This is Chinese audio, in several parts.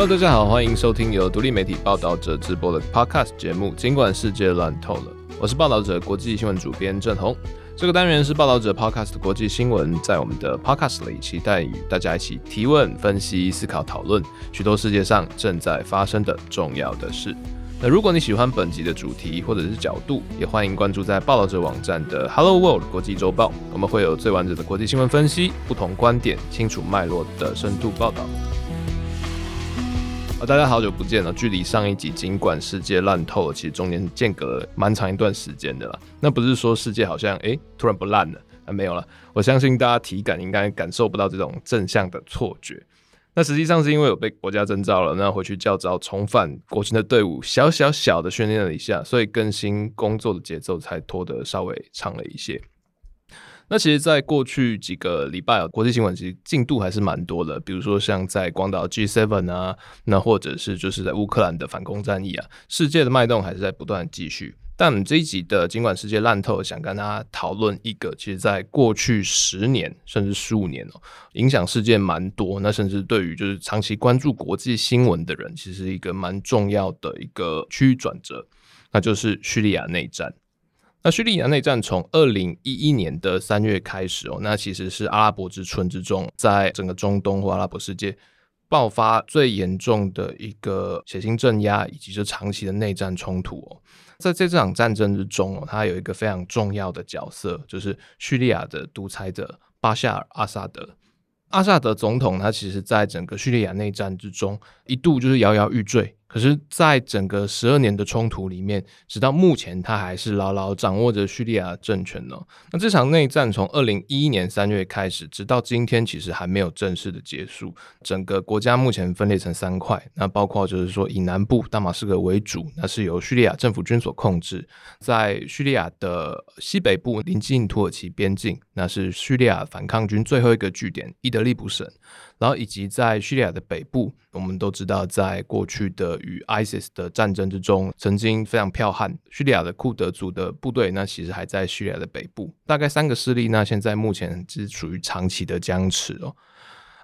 Hello，大家好，欢迎收听由独立媒体报道者直播的 Podcast 节目。尽管世界乱透了，我是报道者国际新闻主编郑红。这个单元是报道者 Podcast 国际新闻，在我们的 Podcast 里，期待与大家一起提问、分析、思考、讨论许多世界上正在发生的重要的事。那如果你喜欢本集的主题或者是角度，也欢迎关注在报道者网站的 Hello World 国际周报，我们会有最完整的国际新闻分析、不同观点、清楚脉络的深度报道。大家好久不见了！距离上一集，尽管世界烂透了，其实中间间隔了蛮长一段时间的啦。那不是说世界好像诶、突然不烂了，啊没有了。我相信大家体感应该感受不到这种正向的错觉。那实际上是因为有被国家征召了，那回去教召重返国军的队伍，小小小的训练了一下，所以更新工作的节奏才拖得稍微长了一些。那其实，在过去几个礼拜啊，国际新闻其实进度还是蛮多的。比如说，像在广岛 G7 啊，那或者是就是在乌克兰的反攻战役啊，世界的脉动还是在不断继续。但这一集的尽管世界烂透，想跟大家讨论一个，其实在过去十年甚至十五年哦，影响世界蛮多。那甚至对于就是长期关注国际新闻的人，其实一个蛮重要的一个区域转折，那就是叙利亚内战。那叙利亚内战从二零一一年的三月开始哦，那其实是阿拉伯之春之中，在整个中东或阿拉伯世界爆发最严重的一个血腥镇压以及这长期的内战冲突哦。在这场战争之中哦，它有一个非常重要的角色，就是叙利亚的独裁者巴夏尔·阿萨德。阿萨德总统他其实在整个叙利亚内战之中一度就是摇摇欲坠。可是，在整个十二年的冲突里面，直到目前，他还是牢牢掌握着叙利亚政权呢。那这场内战从二零一一年三月开始，直到今天，其实还没有正式的结束。整个国家目前分裂成三块，那包括就是说，以南部大马士革为主，那是由叙利亚政府军所控制；在叙利亚的西北部，临近土耳其边境，那是叙利亚反抗军最后一个据点——伊德利卜省。然后以及在叙利亚的北部，我们都知道，在过去的与 ISIS 的战争之中，曾经非常剽悍。叙利亚的库德族的部队，那其实还在叙利亚的北部，大概三个势力，那现在目前是处于长期的僵持哦。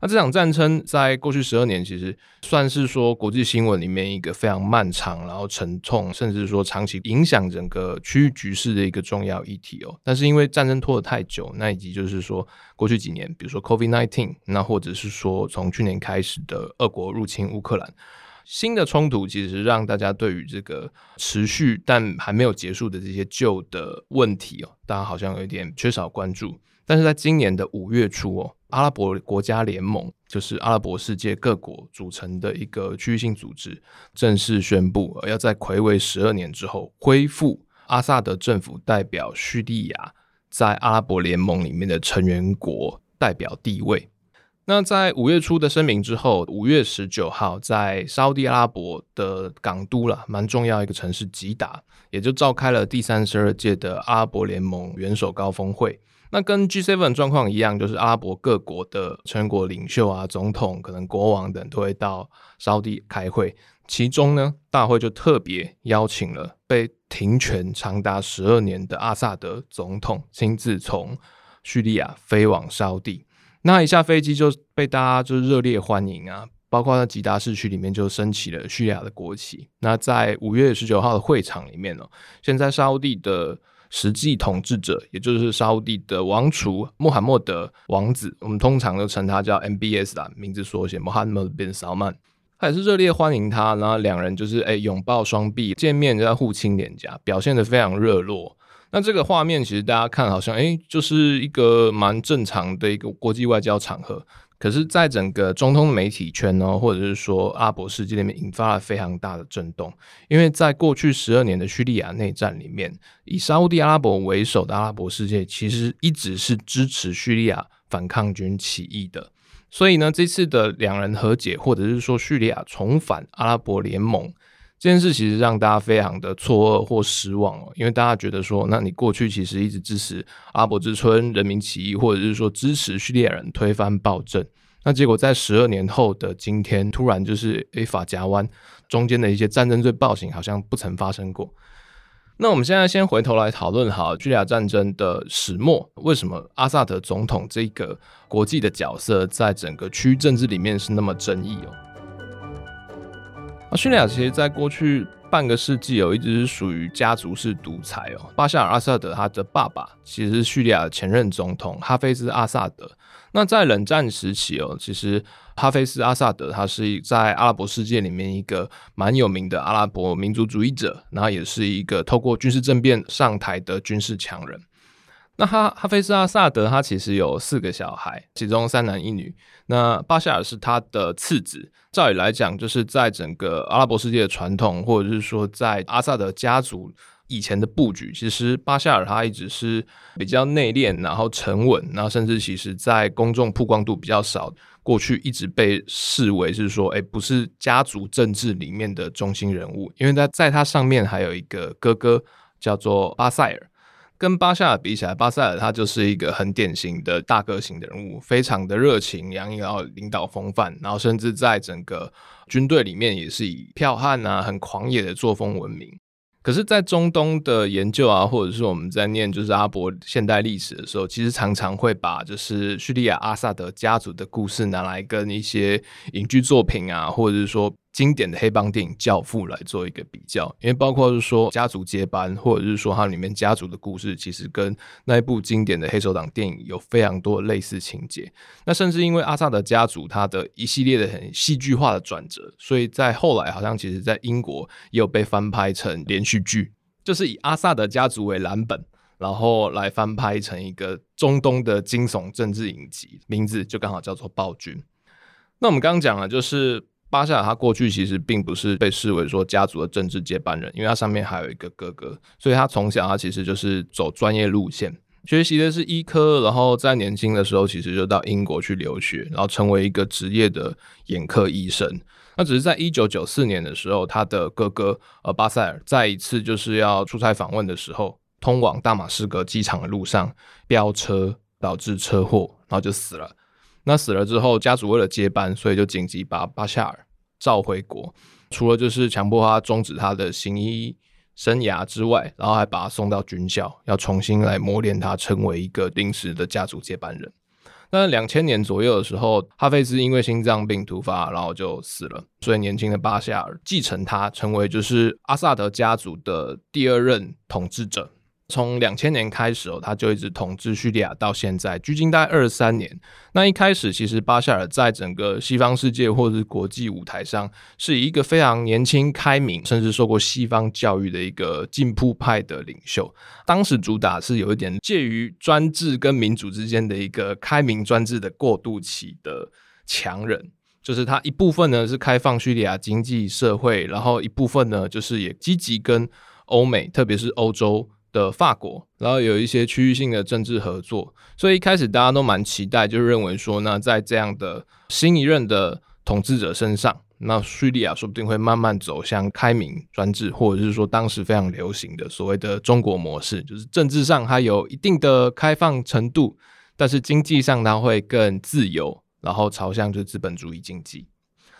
那这场战争在过去十二年，其实算是说国际新闻里面一个非常漫长，然后沉痛，甚至说长期影响整个区域局势的一个重要议题哦。但是因为战争拖得太久，那以及就是说过去几年，比如说 COVID nineteen，那或者是说从去年开始的俄国入侵乌克兰，新的冲突其实让大家对于这个持续但还没有结束的这些旧的问题哦，大家好像有一点缺少关注。但是在今年的五月初哦，阿拉伯国家联盟就是阿拉伯世界各国组成的一个区域性组织，正式宣布要在魁违十二年之后恢复阿萨德政府代表叙利亚在阿拉伯联盟里面的成员国代表地位。那在五月初的声明之后，五月十九号在沙乌地阿拉伯的港都了，蛮重要一个城市吉达，也就召开了第三十二届的阿拉伯联盟元首高峰会。那跟 G7 状况一样，就是阿拉伯各国的成国领袖啊、总统、可能国王等都会到沙乌地开会。其中呢，大会就特别邀请了被停权长达十二年的阿萨德总统亲自从叙利亚飞往沙乌地。那一下飞机就被大家就热烈欢迎啊，包括在吉达市区里面就升起了叙利亚的国旗。那在五月十九号的会场里面呢、现在沙乌地的。实际统治者，也就是沙乌地的王储穆罕默德王子，我们通常都称他叫 MBS 啦，名字缩写 Mohammed bin Salman，他也是热烈欢迎他，然后两人就是诶拥抱双臂，见面就在互亲脸颊，表现得非常热络。那这个画面其实大家看好像诶就是一个蛮正常的一个国际外交场合。可是，在整个中通媒体圈呢，或者是说阿拉伯世界里面，引发了非常大的震动。因为在过去十二年的叙利亚内战里面，以沙乌地阿拉伯为首的阿拉伯世界，其实一直是支持叙利亚反抗军起义的。所以呢，这次的两人和解，或者是说叙利亚重返阿拉伯联盟。这件事其实让大家非常的错愕或失望哦，因为大家觉得说，那你过去其实一直支持阿伯之春、人民起义，或者是说支持叙利亚人推翻暴政，那结果在十二年后的今天，突然就是诶法夹弯，中间的一些战争罪暴行好像不曾发生过。那我们现在先回头来讨论好叙利亚战争的始末，为什么阿萨德总统这个国际的角色在整个区域政治里面是那么争议哦？啊叙利亚其实在过去半个世纪哦，一直是属于家族式独裁哦。巴夏尔·阿萨德他的爸爸其实是叙利亚的前任总统哈菲兹·阿萨德。那在冷战时期哦，其实哈菲斯·阿萨德他是在阿拉伯世界里面一个蛮有名的阿拉伯民族主义者，然后也是一个透过军事政变上台的军事强人。那哈哈菲斯·阿萨德他其实有四个小孩，其中三男一女。那巴夏尔是他的次子。照理来讲，就是在整个阿拉伯世界的传统，或者是说在阿萨德家族以前的布局，其实巴夏尔他一直是比较内敛，然后沉稳，然后甚至其实在公众曝光度比较少。过去一直被视为是说，哎，不是家族政治里面的中心人物，因为他在他上面还有一个哥哥叫做巴塞尔。跟巴塞尔比起来，巴塞尔他就是一个很典型的大哥型的人物，非常的热情洋溢，领导风范，然后甚至在整个军队里面也是以剽悍啊、很狂野的作风闻名。可是，在中东的研究啊，或者是我们在念就是阿伯现代历史的时候，其实常常会把就是叙利亚阿萨德家族的故事拿来跟一些影剧作品啊，或者是说。经典的黑帮电影《教父》来做一个比较，因为包括是说家族接班，或者是说它里面家族的故事，其实跟那一部经典的黑手党电影有非常多类似情节。那甚至因为阿萨德家族他的一系列的很戏剧化的转折，所以在后来好像其实在英国也有被翻拍成连续剧，就是以阿萨德家族为蓝本，然后来翻拍成一个中东的惊悚政治影集，名字就刚好叫做《暴君》。那我们刚刚讲了，就是。巴塞尔他过去其实并不是被视为说家族的政治接班人，因为他上面还有一个哥哥，所以他从小他其实就是走专业路线，学习的是医科，然后在年轻的时候其实就到英国去留学，然后成为一个职业的眼科医生。那只是在一九九四年的时候，他的哥哥呃巴塞尔在一次就是要出差访问的时候，通往大马士革机场的路上飙车导致车祸，然后就死了。那死了之后，家族为了接班，所以就紧急把巴夏尔召回国，除了就是强迫他终止他的行医生涯之外，然后还把他送到军校，要重新来磨练他，成为一个临时的家族接班人。那两千年左右的时候，哈菲兹因为心脏病突发，然后就死了，所以年轻的巴夏尔继承他，成为就是阿萨德家族的第二任统治者。从两千年开始哦，他就一直统治叙利亚到现在，距今大概二十三年。那一开始，其实巴夏尔在整个西方世界或者是国际舞台上，是以一个非常年轻、开明，甚至受过西方教育的一个进步派的领袖。当时主打是有一点介于专制跟民主之间的一个开明专制的过渡期的强人，就是他一部分呢是开放叙利亚经济社会，然后一部分呢就是也积极跟欧美，特别是欧洲。的法国，然后有一些区域性的政治合作，所以一开始大家都蛮期待，就认为说，那在这样的新一任的统治者身上，那叙利亚说不定会慢慢走向开明专制，或者是说当时非常流行的所谓的中国模式，就是政治上它有一定的开放程度，但是经济上它会更自由，然后朝向就是资本主义经济。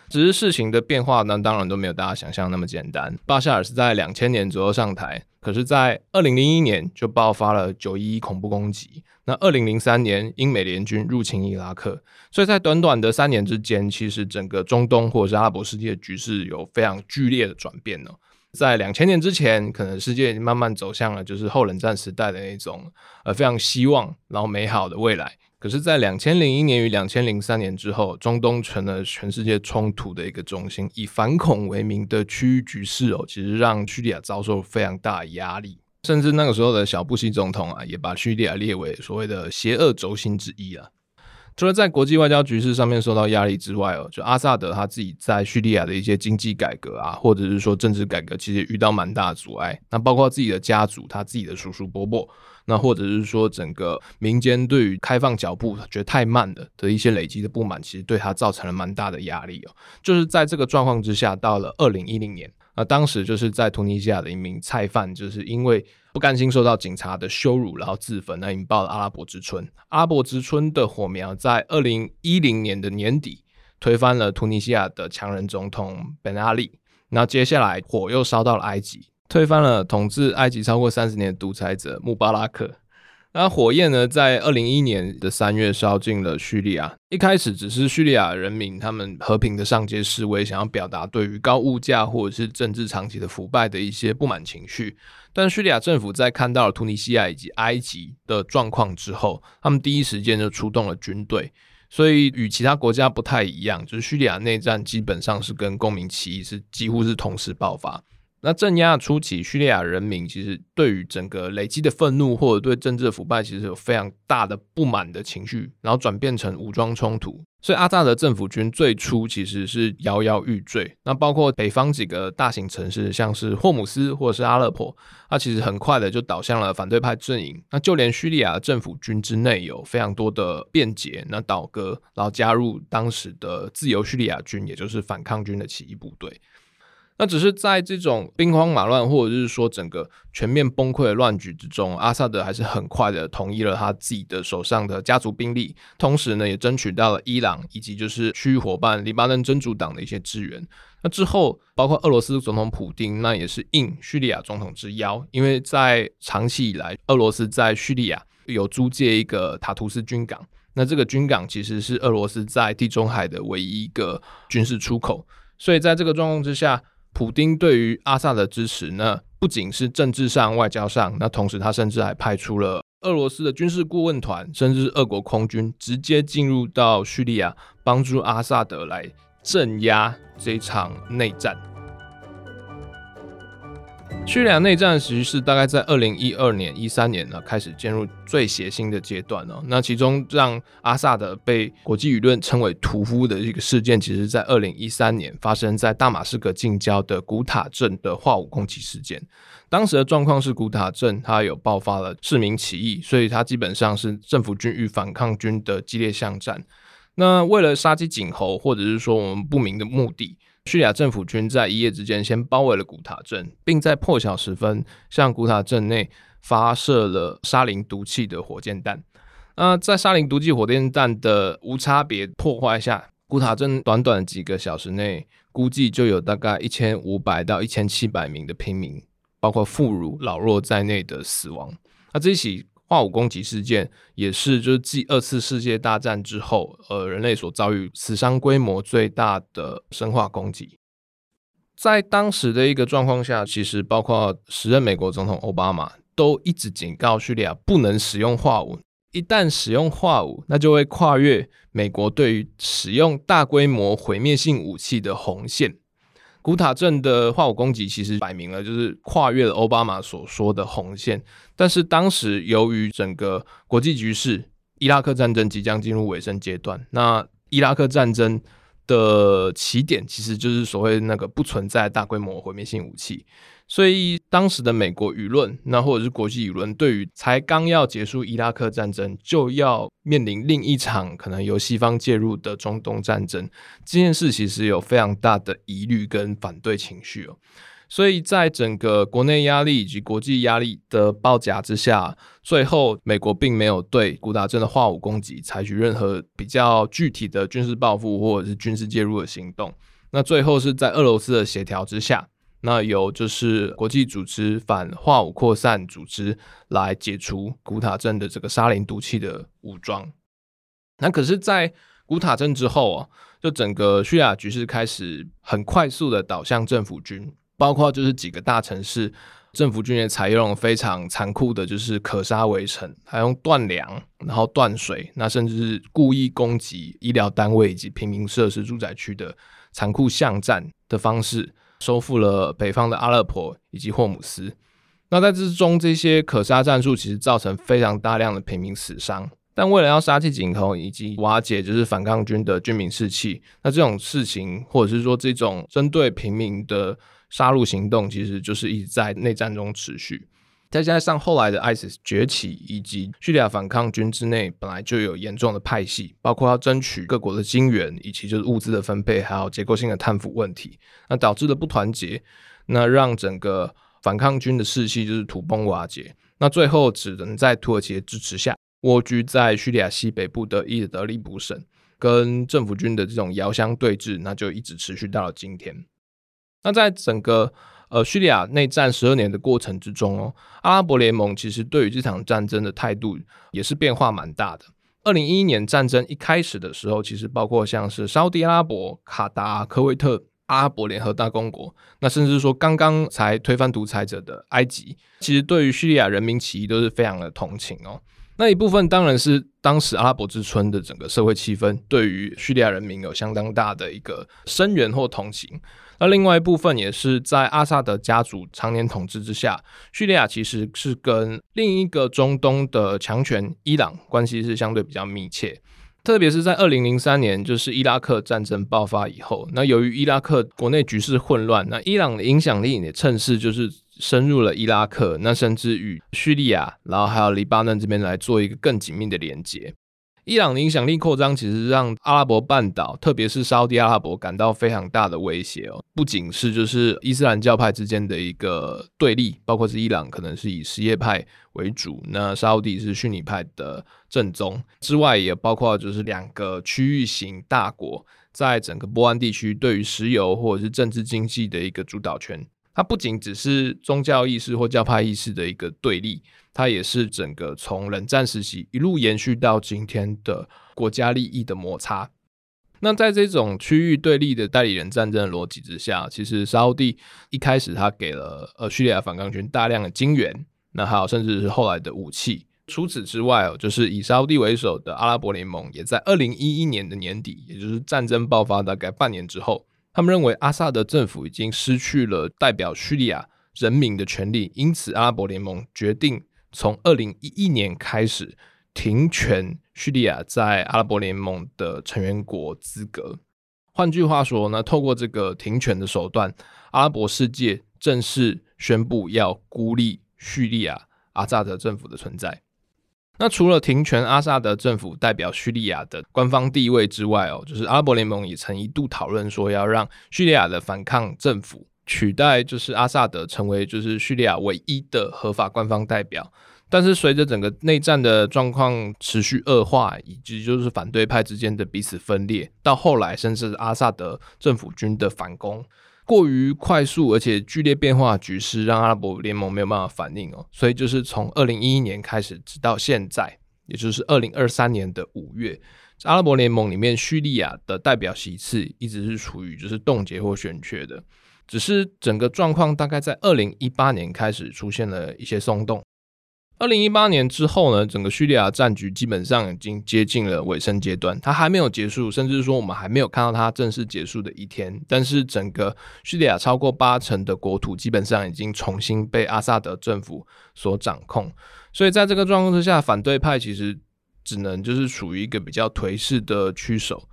只是事情的变化呢，当然都没有大家想象那么简单。巴夏尔是在两千年左右上台，可是，在二零零一年就爆发了九一一恐怖攻击。那二零零三年，英美联军入侵伊拉克，所以在短短的三年之间，其实整个中东或者是阿拉伯世界的局势有非常剧烈的转变呢。在两千年之前，可能世界已经慢慢走向了就是后冷战时代的那种呃非常希望然后美好的未来。可是，在两千零一年与两千零三年之后，中东成了全世界冲突的一个中心。以反恐为名的区域局势哦，其实让叙利亚遭受非常大的压力。甚至那个时候的小布希总统啊，也把叙利亚列为所谓的邪恶轴心之一啊。除了在国际外交局势上面受到压力之外哦，就阿萨德他自己在叙利亚的一些经济改革啊，或者是说政治改革，其实遇到蛮大的阻碍。那包括自己的家族，他自己的叔叔伯伯。那或者是说，整个民间对于开放脚步觉得太慢了的一些累积的不满，其实对他造成了蛮大的压力哦。就是在这个状况之下，到了二零一零年，那当时就是在突尼西亚的一名菜贩，就是因为不甘心受到警察的羞辱，然后自焚，那引爆了阿拉伯之春。阿拉伯之春的火苗在二零一零年的年底推翻了突尼西亚的强人总统本阿里，那接下来火又烧到了埃及。推翻了统治埃及超过三十年的独裁者穆巴拉克，那火焰呢，在二零一一年的三月烧进了叙利亚。一开始只是叙利亚人民他们和平的上街示威，想要表达对于高物价或者是政治长期的腐败的一些不满情绪。但叙利亚政府在看到了突尼西亚以及埃及的状况之后，他们第一时间就出动了军队。所以与其他国家不太一样，就是叙利亚内战基本上是跟公民起义是几乎是同时爆发。那镇压初期，叙利亚人民其实对于整个累积的愤怒或者对政治的腐败，其实有非常大的不满的情绪，然后转变成武装冲突。所以阿扎德政府军最初其实是摇摇欲坠。那包括北方几个大型城市，像是霍姆斯或者是阿勒颇，它其实很快的就倒向了反对派阵营。那就连叙利亚政府军之内有非常多的变节，那倒戈，然后加入当时的自由叙利亚军，也就是反抗军的起义部队。那只是在这种兵荒马乱，或者是说整个全面崩溃的乱局之中，阿萨德还是很快的同意了他自己的手上的家族兵力，同时呢，也争取到了伊朗以及就是区域伙伴黎巴嫩真主党的一些支援。那之后，包括俄罗斯总统普丁，那也是应叙利亚总统之邀，因为在长期以来，俄罗斯在叙利亚有租借一个塔图斯军港，那这个军港其实是俄罗斯在地中海的唯一一个军事出口，所以在这个状况之下。普丁对于阿萨德的支持呢，不仅是政治上、外交上，那同时他甚至还派出了俄罗斯的军事顾问团，甚至俄国空军，直接进入到叙利亚，帮助阿萨德来镇压这场内战。叙利亚内战其实是大概在二零一二年、一三年呢开始进入最血腥的阶段哦。那其中让阿萨德被国际舆论称为“屠夫”的一个事件，其实在二零一三年发生在大马士革近郊的古塔镇的化武攻击事件。当时的状况是古塔镇它有爆发了市民起义，所以它基本上是政府军与反抗军的激烈巷战。那为了杀鸡儆猴，或者是说我们不明的目的。叙利亚政府军在一夜之间先包围了古塔镇，并在破晓时分向古塔镇内发射了沙林毒气的火箭弹。那在沙林毒气火箭弹的无差别破坏下，古塔镇短短几个小时内，估计就有大概一千五百到一千七百名的平民，包括妇孺老弱在内的死亡。那这起化武攻击事件也是，就是继二次世界大战之后，呃，人类所遭遇死伤规模最大的生化攻击。在当时的一个状况下，其实包括时任美国总统奥巴马都一直警告叙利亚不能使用化武，一旦使用化武，那就会跨越美国对于使用大规模毁灭性武器的红线。古塔镇的化武攻击其实摆明了就是跨越了奥巴马所说的红线，但是当时由于整个国际局势，伊拉克战争即将进入尾声阶段，那伊拉克战争的起点其实就是所谓那个不存在大规模毁灭性武器。所以当时的美国舆论，那或者是国际舆论，对于才刚要结束伊拉克战争就要面临另一场可能由西方介入的中东战争，这件事其实有非常大的疑虑跟反对情绪哦。所以在整个国内压力以及国际压力的包夹之下，最后美国并没有对古达镇的化武攻击采取任何比较具体的军事报复或者是军事介入的行动。那最后是在俄罗斯的协调之下。那由就是国际组织反化武扩散组织来解除古塔镇的这个沙林毒气的武装。那可是，在古塔镇之后啊，就整个叙利亚局势开始很快速的倒向政府军，包括就是几个大城市，政府军也采用非常残酷的，就是可杀围城，还用断粮，然后断水，那甚至是故意攻击医疗单位以及平民设施、住宅区的残酷巷战的方式。收复了北方的阿勒颇以及霍姆斯。那在之中，这些可杀战术其实造成非常大量的平民死伤。但为了要杀气儆猴以及瓦解就是反抗军的军民士气，那这种事情或者是说这种针对平民的杀戮行动，其实就是一直在内战中持续。再加上后来的 ISIS 崛起，以及叙利亚反抗军之内本来就有严重的派系，包括要争取各国的金援，以及就是物资的分配，还有结构性的贪腐问题，那导致了不团结，那让整个反抗军的士气就是土崩瓦解，那最后只能在土耳其的支持下蜗居在叙利亚西北部的伊德利卜省，跟政府军的这种遥相对峙，那就一直持续到了今天。那在整个呃，叙利亚内战十二年的过程之中哦，阿拉伯联盟其实对于这场战争的态度也是变化蛮大的。二零一一年战争一开始的时候，其实包括像是沙乌地阿拉伯、卡达、科威特、阿拉伯联合大公国，那甚至说刚刚才推翻独裁者的埃及，其实对于叙利亚人民起义都是非常的同情哦。那一部分当然是当时阿拉伯之春的整个社会气氛，对于叙利亚人民有相当大的一个声援或同情。那另外一部分也是在阿萨德家族常年统治之下，叙利亚其实是跟另一个中东的强权伊朗关系是相对比较密切。特别是在二零零三年，就是伊拉克战争爆发以后，那由于伊拉克国内局势混乱，那伊朗的影响力也趁势就是深入了伊拉克，那甚至与叙利亚，然后还有黎巴嫩这边来做一个更紧密的连接。伊朗的影响力扩张，其实让阿拉伯半岛，特别是沙乌地阿拉伯感到非常大的威胁哦。不仅是就是伊斯兰教派之间的一个对立，包括是伊朗可能是以什叶派为主，那沙乌地是逊尼派的正宗之外，也包括就是两个区域型大国在整个波湾地区对于石油或者是政治经济的一个主导权。它不仅只是宗教意识或教派意识的一个对立，它也是整个从冷战时期一路延续到今天的国家利益的摩擦。那在这种区域对立的代理人战争的逻辑之下，其实沙乌地一开始他给了呃叙利亚反抗军大量的金援，那还有甚至是后来的武器。除此之外哦，就是以沙乌地为首的阿拉伯联盟也在二零一一年的年底，也就是战争爆发大概半年之后。他们认为阿萨德政府已经失去了代表叙利亚人民的权利，因此阿拉伯联盟决定从二零一一年开始停权叙利亚在阿拉伯联盟的成员国资格。换句话说呢，透过这个停权的手段，阿拉伯世界正式宣布要孤立叙利亚阿萨德政府的存在。那除了停权阿萨德政府代表叙利亚的官方地位之外哦，就是阿拉伯联盟也曾一度讨论说要让叙利亚的反抗政府取代，就是阿萨德成为就是叙利亚唯一的合法官方代表。但是随着整个内战的状况持续恶化，以及就是反对派之间的彼此分裂，到后来甚至阿萨德政府军的反攻。过于快速而且剧烈变化的局势，让阿拉伯联盟没有办法反应哦，所以就是从二零一一年开始，直到现在，也就是二零二三年的五月，阿拉伯联盟里面叙利亚的代表席次一直是处于就是冻结或悬缺的，只是整个状况大概在二零一八年开始出现了一些松动。二零一八年之后呢，整个叙利亚战局基本上已经接近了尾声阶段，它还没有结束，甚至说我们还没有看到它正式结束的一天。但是整个叙利亚超过八成的国土基本上已经重新被阿萨德政府所掌控，所以在这个状况之下，反对派其实只能就是处于一个比较颓势的区守。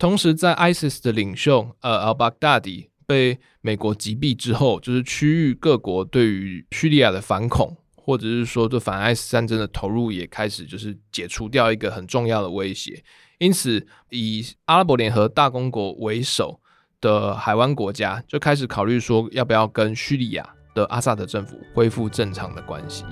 同时，在 ISIS 的领袖呃 al-Baghdadi 被美国击毙之后，就是区域各国对于叙利亚的反恐。或者是说，这反 IS 战争的投入也开始就是解除掉一个很重要的威胁，因此以阿拉伯联合大公国为首的海湾国家就开始考虑说，要不要跟叙利亚的阿萨德政府恢复正常的关系。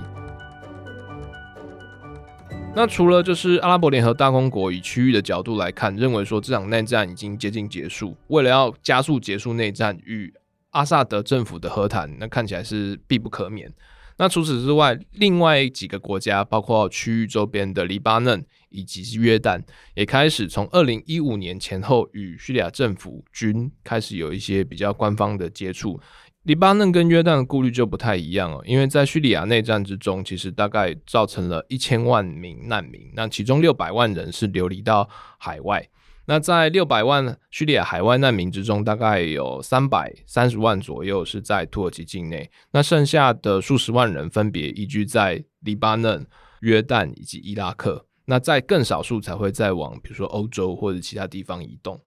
那除了就是阿拉伯联合大公国以区域的角度来看，认为说这场内战已经接近结束，为了要加速结束内战与阿萨德政府的和谈，那看起来是必不可免。那除此之外，另外几个国家，包括区域周边的黎巴嫩以及约旦，也开始从二零一五年前后与叙利亚政府军开始有一些比较官方的接触。黎巴嫩跟约旦的顾虑就不太一样哦，因为在叙利亚内战之中，其实大概造成了一千万名难民，那其中六百万人是流离到海外。那在六百万叙利亚海外难民之中，大概有三百三十万左右是在土耳其境内，那剩下的数十万人分别移居在黎巴嫩、约旦以及伊拉克。那在更少数才会再往比如说欧洲或者其他地方移动。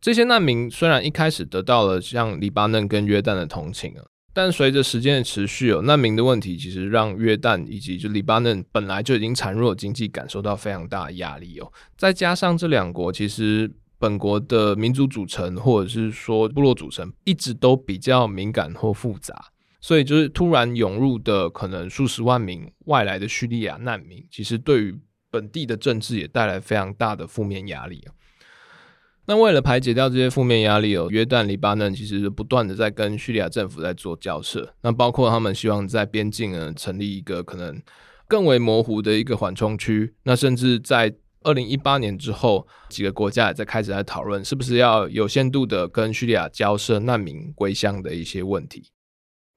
这些难民虽然一开始得到了像黎巴嫩跟约旦的同情啊。但随着时间的持续，哦，难民的问题其实让约旦以及就黎巴嫩本来就已经孱弱的经济感受到非常大的压力哦。再加上这两国其实本国的民族组成或者是说部落组成一直都比较敏感或复杂，所以就是突然涌入的可能数十万名外来的叙利亚难民，其实对于本地的政治也带来非常大的负面压力。那为了排解掉这些负面压力哦，约旦、黎巴嫩其实不断的在跟叙利亚政府在做交涉。那包括他们希望在边境呢成立一个可能更为模糊的一个缓冲区。那甚至在二零一八年之后，几个国家也在开始在讨论，是不是要有限度的跟叙利亚交涉难民归乡的一些问题。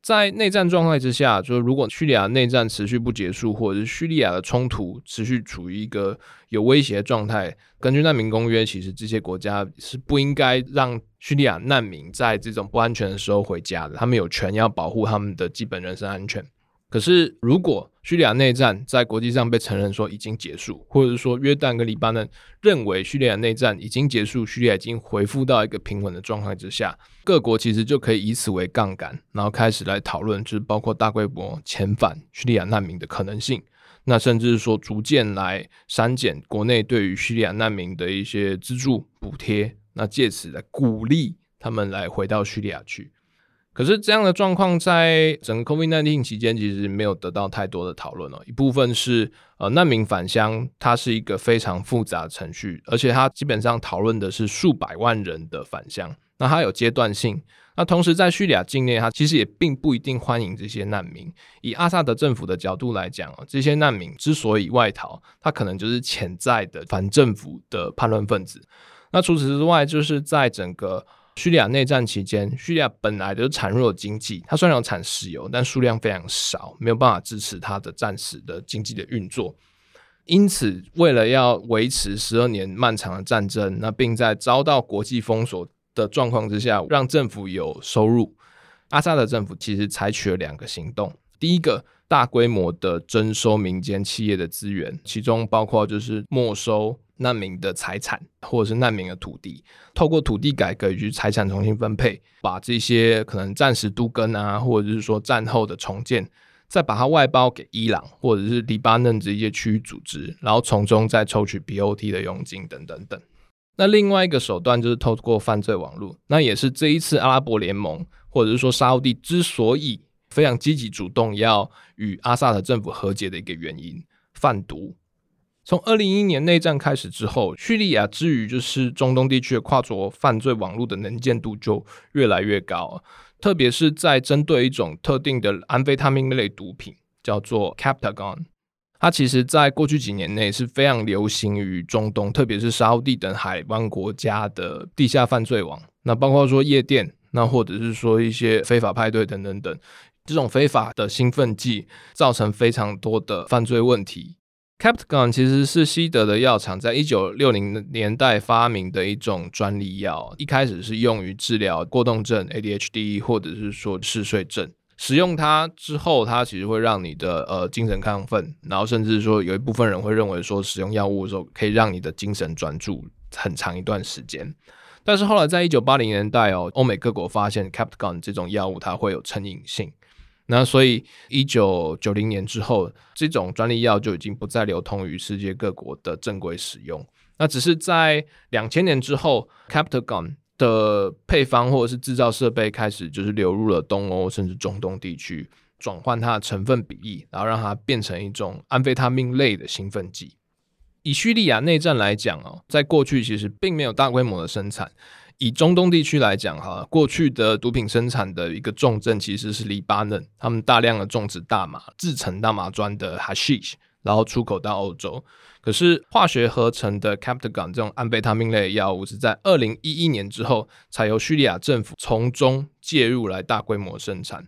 在内战状态之下，就是如果叙利亚内战持续不结束，或者是叙利亚的冲突持续处于一个有威胁的状态，根据难民公约，其实这些国家是不应该让叙利亚难民在这种不安全的时候回家的，他们有权要保护他们的基本人身安全。可是，如果叙利亚内战在国际上被承认说已经结束，或者是说约旦跟黎巴嫩认为叙利亚内战已经结束，叙利亚已经恢复到一个平稳的状态之下，各国其实就可以以此为杠杆，然后开始来讨论，就是包括大规模遣返叙利亚难民的可能性。那甚至是说逐渐来删减国内对于叙利亚难民的一些资助补贴，那借此来鼓励他们来回到叙利亚去。可是这样的状况在整个 COVID-19 期间其实没有得到太多的讨论哦。一部分是呃难民返乡，它是一个非常复杂的程序，而且它基本上讨论的是数百万人的返乡，那它有阶段性。那同时在叙利亚境内，它其实也并不一定欢迎这些难民。以阿萨德政府的角度来讲哦，这些难民之所以外逃，他可能就是潜在的反政府的叛乱分子。那除此之外，就是在整个叙利亚内战期间，叙利亚本来就是孱弱经济，它虽然有产石油，但数量非常少，没有办法支持它的暂时的经济的运作。因此，为了要维持十二年漫长的战争，那并在遭到国际封锁的状况之下，让政府有收入，阿萨德政府其实采取了两个行动。第一个，大规模的征收民间企业的资源，其中包括就是没收。难民的财产，或者是难民的土地，透过土地改革以及财产重新分配，把这些可能暂时都更啊，或者是说战后的重建，再把它外包给伊朗或者是黎巴嫩这些区域组织，然后从中再抽取 BOT 的佣金等等等。那另外一个手段就是透过犯罪网络，那也是这一次阿拉伯联盟或者是说沙乌地之所以非常积极主动要与阿萨德政府和解的一个原因，贩毒。从二零一一年内战开始之后，叙利亚之于就是中东地区的跨国犯罪网络的能见度就越来越高，特别是在针对一种特定的安非他命类毒品，叫做 Captagon，它其实在过去几年内是非常流行于中东，特别是沙地等海湾国家的地下犯罪网。那包括说夜店，那或者是说一些非法派对等等等，这种非法的兴奋剂造成非常多的犯罪问题。Captagon 其实是西德的药厂在一九六零年代发明的一种专利药，一开始是用于治疗过动症 （ADHD） 或者是说嗜睡症。使用它之后，它其实会让你的呃精神亢奋，然后甚至说有一部分人会认为说使用药物的时候可以让你的精神专注很长一段时间。但是后来在一九八零年代哦，欧美各国发现 Captagon 这种药物它会有成瘾性。那所以，一九九零年之后，这种专利药就已经不再流通于世界各国的正规使用。那只是在两千年之后，Captagon 的配方或者是制造设备开始就是流入了东欧甚至中东地区，转换它的成分比例，然后让它变成一种安非他命类的兴奋剂。以叙利亚内战来讲哦，在过去其实并没有大规模的生产。以中东地区来讲，哈，过去的毒品生产的一个重镇其实是黎巴嫩，他们大量的种植大麻，制成大麻砖的 hashish，然后出口到欧洲。可是化学合成的 Captagon 这种安非他命类的药物是在二零一一年之后，才由叙利亚政府从中介入来大规模生产。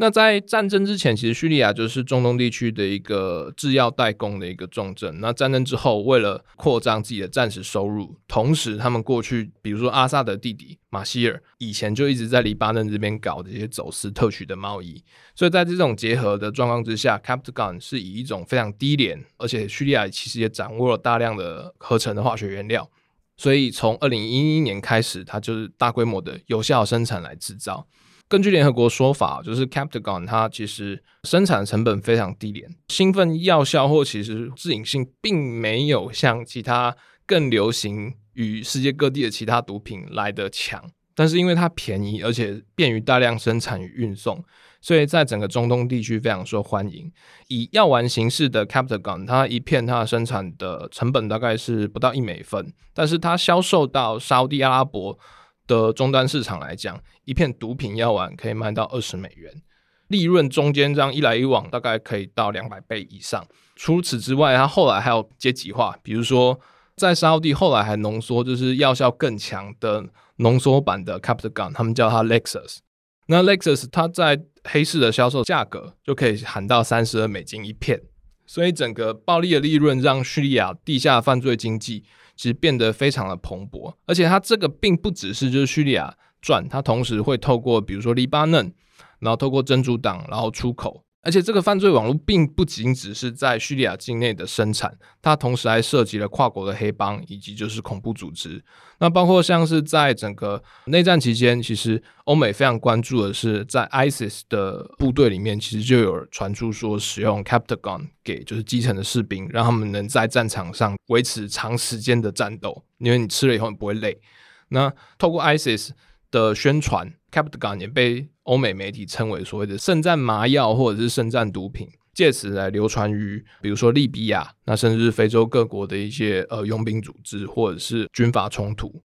那在战争之前，其实叙利亚就是中东地区的一个制药代工的一个重镇。那战争之后，为了扩张自己的战时收入，同时他们过去，比如说阿萨德弟弟马希尔，以前就一直在黎巴嫩这边搞这些走私特许的贸易。所以在这种结合的状况之下，Captagon 是以一种非常低廉，而且叙利亚其实也掌握了大量的合成的化学原料，所以从二零一一年开始，它就是大规模的有效生产来制造。根据联合国说法，就是 Captagon 它其实生产成本非常低廉，兴奋药效或其实致瘾性并没有像其他更流行于世界各地的其他毒品来得强。但是因为它便宜，而且便于大量生产与运送，所以在整个中东地区非常受欢迎。以药丸形式的 Captagon，它一片它的生产的成本大概是不到一美分，但是它销售到沙乌地阿拉伯的终端市场来讲，一片毒品药丸可以卖到二十美元，利润中间这样一来一往，大概可以到两百倍以上。除此之外，它后来还有阶级化，比如说在沙乌地后来还浓缩，就是药效更强的浓缩版的 Captagon，他们叫它 Lexus。那 Lexus 它在黑市的销售价格就可以喊到三十二美金一片，所以整个暴利的利润让叙利亚地下犯罪经济其实变得非常的蓬勃，而且它这个并不只是就是叙利亚赚，它同时会透过比如说黎巴嫩，然后透过真主党，然后出口。而且这个犯罪网络并不仅只是在叙利亚境内的生产，它同时还涉及了跨国的黑帮以及就是恐怖组织。那包括像是在整个内战期间，其实欧美非常关注的是，在 ISIS 的部队里面，其实就有传出说使用 Captagon 给就是基层的士兵，让他们能在战场上维持长时间的战斗，因为你吃了以后你不会累。那透过 ISIS 的宣传。Captagon 也被欧美媒体称为所谓的圣战麻药或者是圣战毒品，借此来流传于比如说利比亚，那甚至非洲各国的一些呃佣兵组织或者是军阀冲突。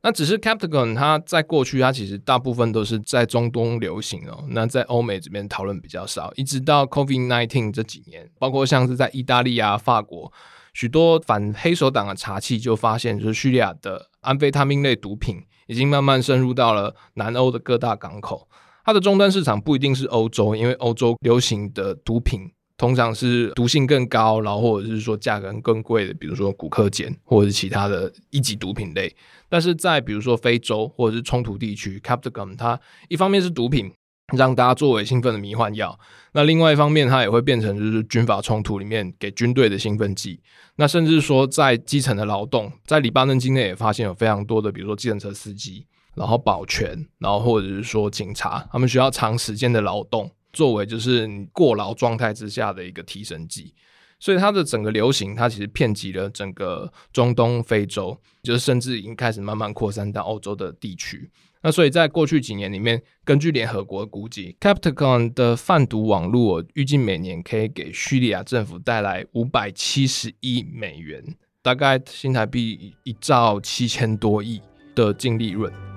那只是 Captagon 它在过去它其实大部分都是在中东流行哦，那在欧美这边讨论比较少，一直到 COVID-19 这几年，包括像是在意大利啊、法国，许多反黑手党的查缉就发现，就是叙利亚的安非他命类毒品。已经慢慢深入到了南欧的各大港口，它的终端市场不一定是欧洲，因为欧洲流行的毒品通常是毒性更高，然后或者是说价格更贵的，比如说古柯碱或者是其他的一级毒品类。但是在比如说非洲或者是冲突地区，Captagon 它一方面是毒品。让大家作为兴奋的迷幻药，那另外一方面，它也会变成就是军阀冲突里面给军队的兴奋剂。那甚至说，在基层的劳动，在黎巴嫩境内也发现有非常多的，比如说计程车司机，然后保全，然后或者是说警察，他们需要长时间的劳动，作为就是你过劳状态之下的一个提神剂。所以它的整个流行，它其实遍及了整个中东、非洲，就是甚至已经开始慢慢扩散到欧洲的地区。那所以，在过去几年里面，根据联合国估计，Captagon 的贩毒网络预计每年可以给叙利亚政府带来五百七十亿美元，大概新台币一兆七千多亿的净利润。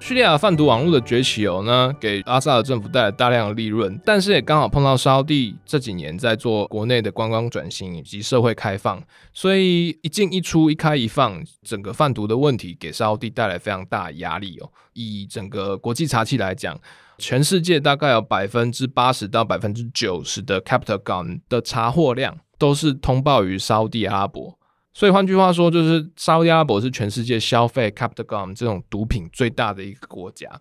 叙利亚贩毒网络的崛起哦，呢给阿萨德政府带来大量的利润，但是也刚好碰到沙乌地这几年在做国内的观光转型以及社会开放，所以一进一出、一开一放，整个贩毒的问题给沙乌地带来非常大的压力哦。以整个国际查缉来讲，全世界大概有百分之八十到百分之九十的 Captagon 的查获量都是通报于沙乌地阿拉伯。所以换句话说，就是沙乌地阿拉伯是全世界消费 Captagon 这种毒品最大的一个国家。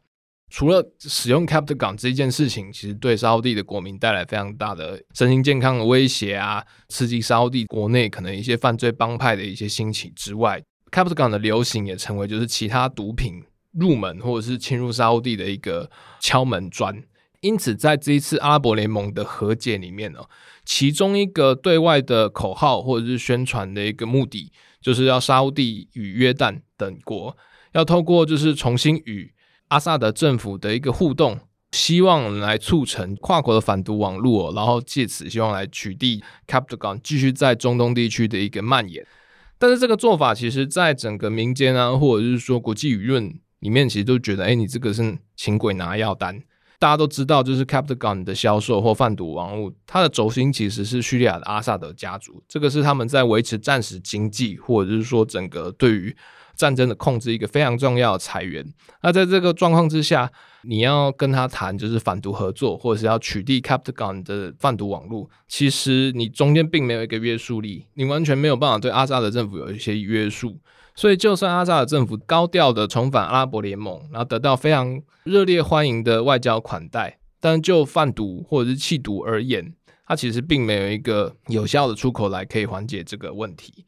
除了使用 Captagon 这件事情，其实对沙乌地的国民带来非常大的身心健康的威胁啊，刺激沙乌地国内可能一些犯罪帮派的一些兴起之外，Captagon 的流行也成为就是其他毒品入门或者是侵入沙乌地的一个敲门砖。因此，在这一次阿拉伯联盟的和解里面呢，其中一个对外的口号或者是宣传的一个目的，就是要沙乌地与约旦等国要透过就是重新与阿萨德政府的一个互动，希望来促成跨国的反毒网络，然后借此希望来取缔 c a p t g o n 继续在中东地区的一个蔓延。但是这个做法，其实在整个民间啊，或者是说国际舆论里面，其实都觉得，哎，你这个是请鬼拿药单。大家都知道，就是 Captagon 的销售或贩毒网络，它的轴心其实是叙利亚的阿萨德家族。这个是他们在维持战时经济，或者是说整个对于战争的控制一个非常重要的财源。那在这个状况之下，你要跟他谈就是反毒合作，或者是要取缔 Captagon 的贩毒网络，其实你中间并没有一个约束力，你完全没有办法对阿萨德政府有一些约束。所以，就算阿萨德政府高调的重返阿拉伯联盟，然后得到非常热烈欢迎的外交款待，但就贩毒或者是弃毒而言，它其实并没有一个有效的出口来可以缓解这个问题。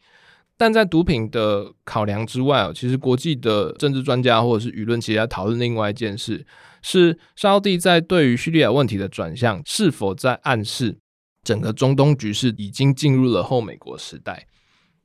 但在毒品的考量之外，哦其实国际的政治专家或者是舆论，其实在讨论另外一件事：是沙乌地在对于叙利亚问题的转向，是否在暗示整个中东局势已经进入了后美国时代？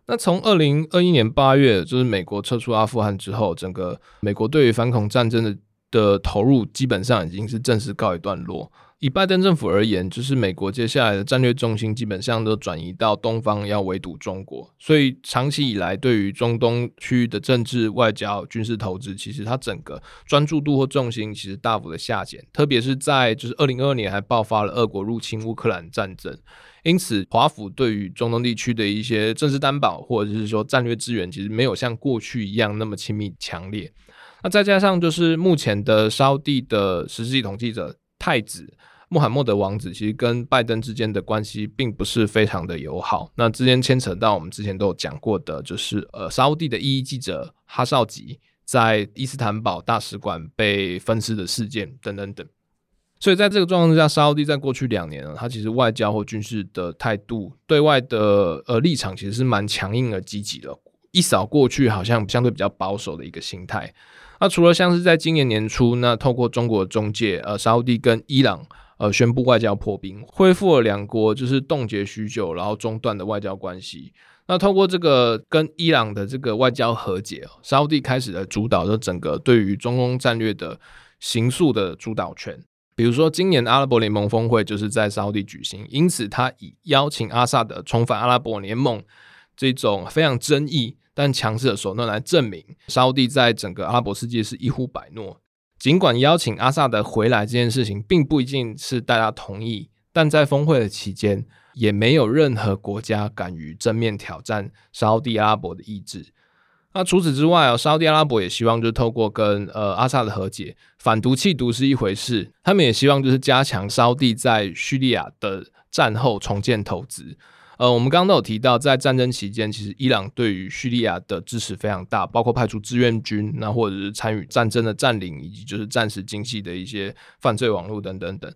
那从二零二一年八月，就是美国撤出阿富汗之后，整个美国对于反恐战争的的投入基本上已经是正式告一段落。以拜登政府而言，就是美国接下来的战略重心基本上都转移到东方，要围堵中国。所以长期以来，对于中东区域的政治、外交、军事投资，其实它整个专注度或重心其实大幅的下减。特别是在就是二零二二年还爆发了俄国入侵乌克兰战争，因此华府对于中东地区的一些政治担保或者是说战略资源，其实没有像过去一样那么亲密强烈。那再加上就是目前的沙地的实际统计者。太子穆罕默德王子其实跟拜登之间的关系并不是非常的友好。那之间牵扯到我们之前都有讲过的，就是呃，沙乌地的异议记者哈绍吉在伊斯坦堡大使馆被分尸的事件等等等。所以在这个状况之下，沙乌地在过去两年呢，他其实外交或军事的态度、对外的呃立场其实是蛮强硬而积极的。一扫过去好像相对比较保守的一个心态。那除了像是在今年年初，那透过中国中介，呃，沙乌地跟伊朗，呃，宣布外交破冰，恢复了两国就是冻结许久然后中断的外交关系。那透过这个跟伊朗的这个外交和解，沙乌地开始了主导的整个对于中东战略的形塑的主导权。比如说，今年阿拉伯联盟峰会就是在沙乌地举行，因此他以邀请阿萨德重返阿拉伯联盟这种非常争议。但强势的手段来证明，沙乌地在整个阿拉伯世界是一呼百诺。尽管邀请阿萨德回来这件事情并不一定是大家同意，但在峰会的期间，也没有任何国家敢于正面挑战沙乌地阿拉伯的意志。那除此之外哦，沙特阿拉伯也希望就是透过跟呃阿萨的和解，反毒弃毒是一回事，他们也希望就是加强沙地在叙利亚的战后重建投资。呃，我们刚刚都有提到，在战争期间，其实伊朗对于叙利亚的支持非常大，包括派出志愿军，那或者是参与战争的占领，以及就是战时经济的一些犯罪网络等等等。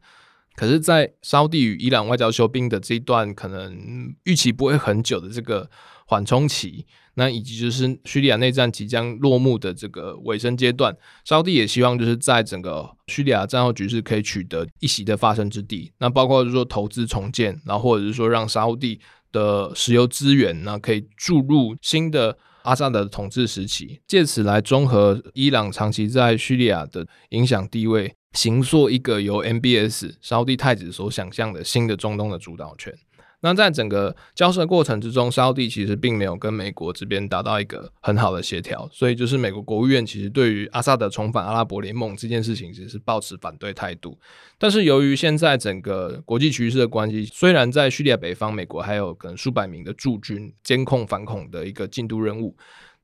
可是，在沙地与伊朗外交休兵的这一段，可能预期不会很久的这个缓冲期。那以及就是叙利亚内战即将落幕的这个尾声阶段，沙乌地也希望就是在整个叙利亚战后局势可以取得一席的发生之地。那包括就是说投资重建，然后或者是说让沙乌地的石油资源呢可以注入新的阿萨德统治时期，借此来中和伊朗长期在叙利亚的影响地位，形塑一个由 MBS 沙乌地太子所想象的新的中东的主导权。那在整个交涉过程之中，沙乌地其实并没有跟美国这边达到一个很好的协调，所以就是美国国务院其实对于阿萨德重返阿拉伯联盟这件事情，其实是抱持反对态度。但是由于现在整个国际局势的关系，虽然在叙利亚北方，美国还有可能数百名的驻军监控反恐的一个进度任务，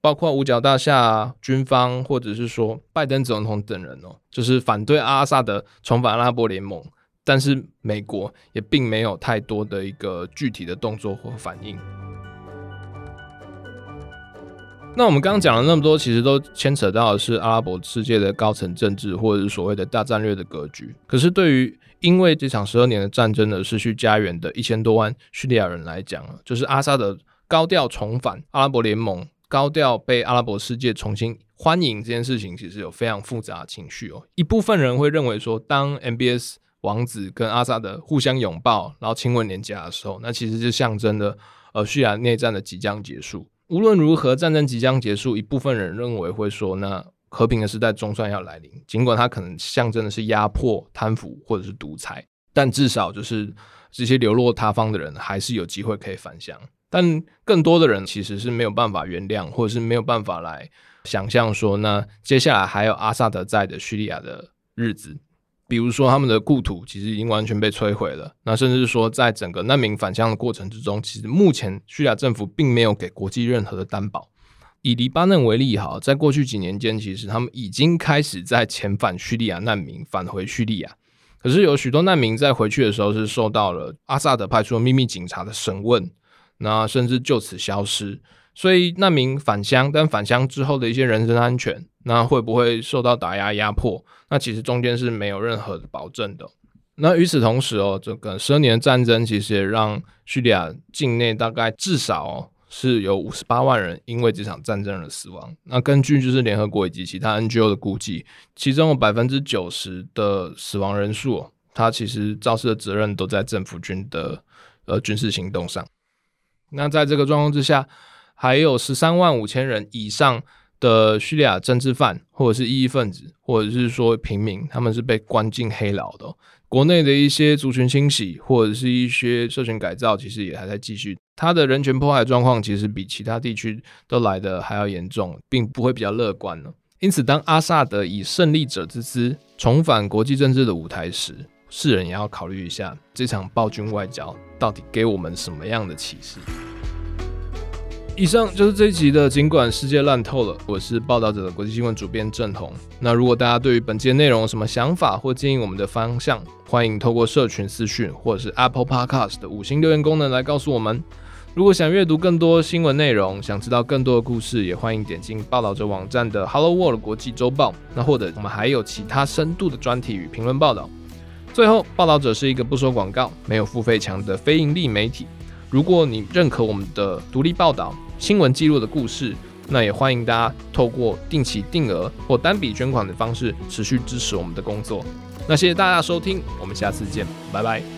包括五角大厦军方或者是说拜登总统等人哦，就是反对阿萨德重返阿拉伯联盟。但是美国也并没有太多的一个具体的动作或反应。那我们刚刚讲了那么多，其实都牵扯到的是阿拉伯世界的高层政治，或者是所谓的大战略的格局。可是对于因为这场十二年的战争而失去家园的一千多万叙利亚人来讲，就是阿萨德高调重返阿拉伯联盟，高调被阿拉伯世界重新欢迎这件事情，其实有非常复杂的情绪哦。一部分人会认为说，当 MBS 王子跟阿萨德互相拥抱，然后亲吻脸颊的时候，那其实就象征着呃叙利亚内战的即将结束。无论如何，战争即将结束，一部分人认为会说，那和平的时代总算要来临。尽管它可能象征的是压迫、贪腐或者是独裁，但至少就是这些流落他方的人还是有机会可以返乡。但更多的人其实是没有办法原谅，或者是没有办法来想象说，那接下来还有阿萨德在的叙利亚的日子。比如说，他们的故土其实已经完全被摧毁了。那甚至说，在整个难民返乡的过程之中，其实目前叙利亚政府并没有给国际任何的担保。以黎巴嫩为例，哈，在过去几年间，其实他们已经开始在遣返叙利亚难民返回叙利亚。可是有许多难民在回去的时候是受到了阿萨德派出的秘密警察的审问，那甚至就此消失。所以难民返乡，但返乡之后的一些人身安全，那会不会受到打压压迫？那其实中间是没有任何保证的。那与此同时哦，这个十二年的战争其实也让叙利亚境内大概至少是有五十八万人因为这场战争而死亡。那根据就是联合国以及其他 NGO 的估计，其中有百分之九十的死亡人数哦，它其实肇事的责任都在政府军的呃军事行动上。那在这个状况之下，还有十三万五千人以上的叙利亚政治犯，或者是异议分子，或者是说平民，他们是被关进黑牢的。国内的一些族群清洗，或者是一些社群改造，其实也还在继续。他的人权迫害状况，其实比其他地区都来得还要严重，并不会比较乐观呢。因此，当阿萨德以胜利者之姿重返国际政治的舞台时，世人也要考虑一下，这场暴君外交到底给我们什么样的启示。以上就是这一集的。尽管世界烂透了，我是报道者的国际新闻主编郑彤。那如果大家对于本期内容有什么想法或建议我们的方向，欢迎透过社群私讯或者是 Apple Podcast 的五星留言功能来告诉我们。如果想阅读更多新闻内容，想知道更多的故事，也欢迎点进报道者网站的 Hello World 国际周报。那或者我们还有其他深度的专题与评论报道。最后，报道者是一个不收广告、没有付费墙的非营利媒体。如果你认可我们的独立报道、新闻记录的故事，那也欢迎大家透过定期定额或单笔捐款的方式持续支持我们的工作。那谢谢大家收听，我们下次见，拜拜。